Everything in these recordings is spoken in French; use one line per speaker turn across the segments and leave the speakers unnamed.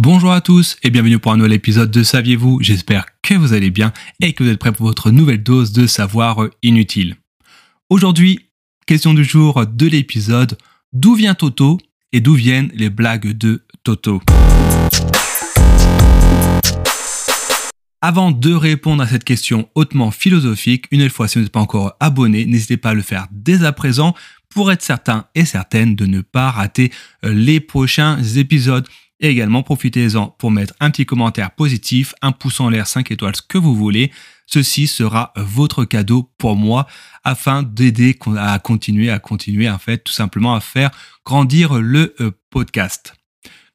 Bonjour à tous et bienvenue pour un nouvel épisode de Saviez-vous? J'espère que vous allez bien et que vous êtes prêts pour votre nouvelle dose de savoir inutile. Aujourd'hui, question du jour de l'épisode D'où vient Toto et d'où viennent les blagues de Toto? Avant de répondre à cette question hautement philosophique, une fois si vous n'êtes pas encore abonné, n'hésitez pas à le faire dès à présent pour être certain et certaine de ne pas rater euh, les prochains épisodes. Et également, profitez-en pour mettre un petit commentaire positif, un pouce en l'air, 5 étoiles, ce que vous voulez. Ceci sera votre cadeau pour moi afin d'aider à continuer, à continuer, en fait, tout simplement à faire grandir le euh, podcast.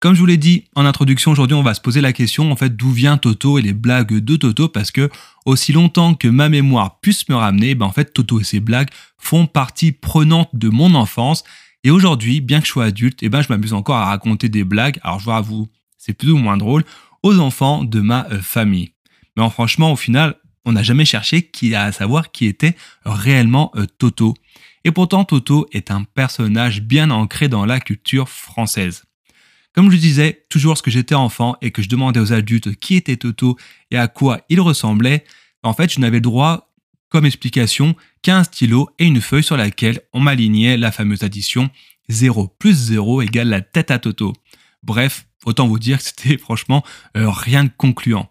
Comme je vous l'ai dit en introduction, aujourd'hui, on va se poser la question, en fait, d'où vient Toto et les blagues de Toto, parce que aussi longtemps que ma mémoire puisse me ramener, ben, en fait, Toto et ses blagues font partie prenante de mon enfance. Et aujourd'hui, bien que je sois adulte, eh ben, je m'amuse encore à raconter des blagues. Alors, je vois vous, c'est plus ou moins drôle, aux enfants de ma euh, famille. Mais franchement, au final, on n'a jamais cherché à savoir qui était réellement euh, Toto. Et pourtant, Toto est un personnage bien ancré dans la culture française. Comme je disais, toujours lorsque j'étais enfant et que je demandais aux adultes qui était Toto et à quoi il ressemblait, en fait, je n'avais droit comme explication qu'un stylo et une feuille sur laquelle on m'alignait la fameuse addition 0 plus 0 égale la tête à Toto. Bref, autant vous dire que c'était franchement euh, rien de concluant.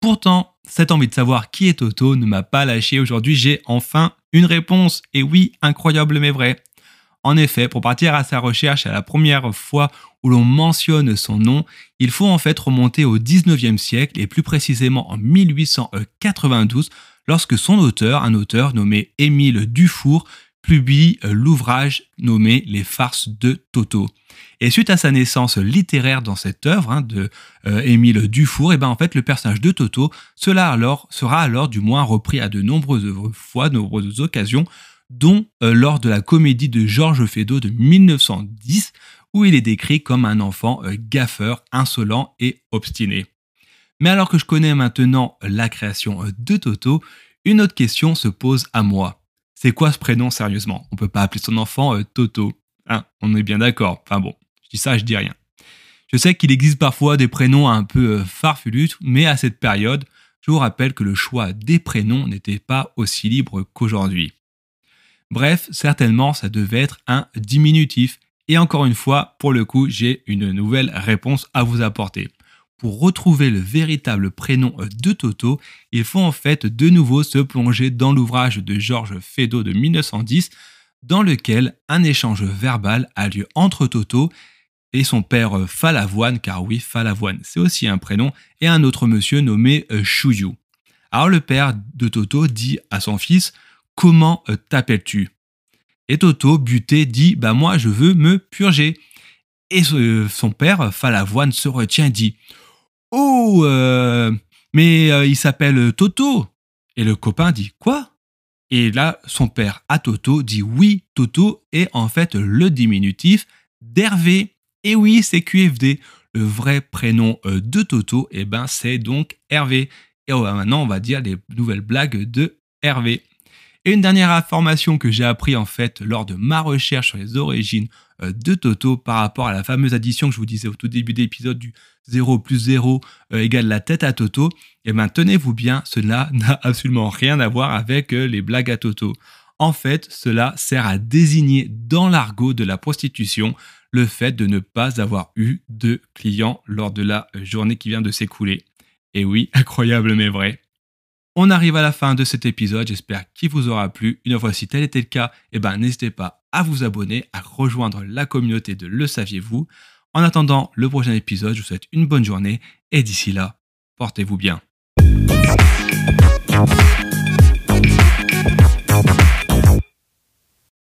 Pourtant, cette envie de savoir qui est Toto ne m'a pas lâché. Aujourd'hui, j'ai enfin une réponse. Et oui, incroyable mais vrai. En effet, pour partir à sa recherche à la première fois où l'on mentionne son nom, il faut en fait remonter au 19e siècle et plus précisément en 1892 lorsque son auteur, un auteur nommé Émile Dufour, publie l'ouvrage nommé Les farces de Toto. Et suite à sa naissance littéraire dans cette œuvre hein, de euh, Émile Dufour, et eh ben en fait le personnage de Toto cela alors, sera alors du moins repris à de nombreuses fois, de nombreuses occasions, dont euh, lors de la comédie de Georges Feydeau de 1910, où il est décrit comme un enfant euh, gaffeur, insolent et obstiné. Mais alors que je connais maintenant la création euh, de Toto, une autre question se pose à moi. C'est quoi ce prénom sérieusement? On peut pas appeler son enfant Toto. Hein On est bien d'accord. Enfin bon, je dis ça, je dis rien. Je sais qu'il existe parfois des prénoms un peu farfelus, mais à cette période, je vous rappelle que le choix des prénoms n'était pas aussi libre qu'aujourd'hui. Bref, certainement, ça devait être un diminutif. Et encore une fois, pour le coup, j'ai une nouvelle réponse à vous apporter. Pour retrouver le véritable prénom de Toto, il faut en fait de nouveau se plonger dans l'ouvrage de Georges Feydeau de 1910, dans lequel un échange verbal a lieu entre Toto et son père Falavoine, car oui, Falavoine, c'est aussi un prénom, et un autre monsieur nommé Chouyou. Alors le père de Toto dit à son fils Comment euh, t'appelles-tu? Et Toto, buté, dit Bah moi je veux me purger. Et son père, Falavoine, se retient et dit Oh, euh, mais euh, il s'appelle Toto. Et le copain dit Quoi? Et là, son père à Toto dit Oui, Toto est en fait le diminutif d'Hervé. Et oui, c'est QFD. Le vrai prénom de Toto, et eh ben, c'est donc Hervé. Et maintenant, on va dire les nouvelles blagues de Hervé. Et une dernière information que j'ai appris en fait lors de ma recherche sur les origines euh, de Toto par rapport à la fameuse addition que je vous disais au tout début de l'épisode du 0 plus 0 euh, égale la tête à Toto, et eh bien tenez-vous bien, cela n'a absolument rien à voir avec euh, les blagues à Toto. En fait, cela sert à désigner dans l'argot de la prostitution le fait de ne pas avoir eu de clients lors de la journée qui vient de s'écouler. Et oui, incroyable mais vrai. On arrive à la fin de cet épisode, j'espère qu'il vous aura plu. Une fois si tel était le cas, eh ben, n'hésitez pas à vous abonner, à rejoindre la communauté de Le Saviez-vous. En attendant le prochain épisode, je vous souhaite une bonne journée et d'ici là, portez-vous bien.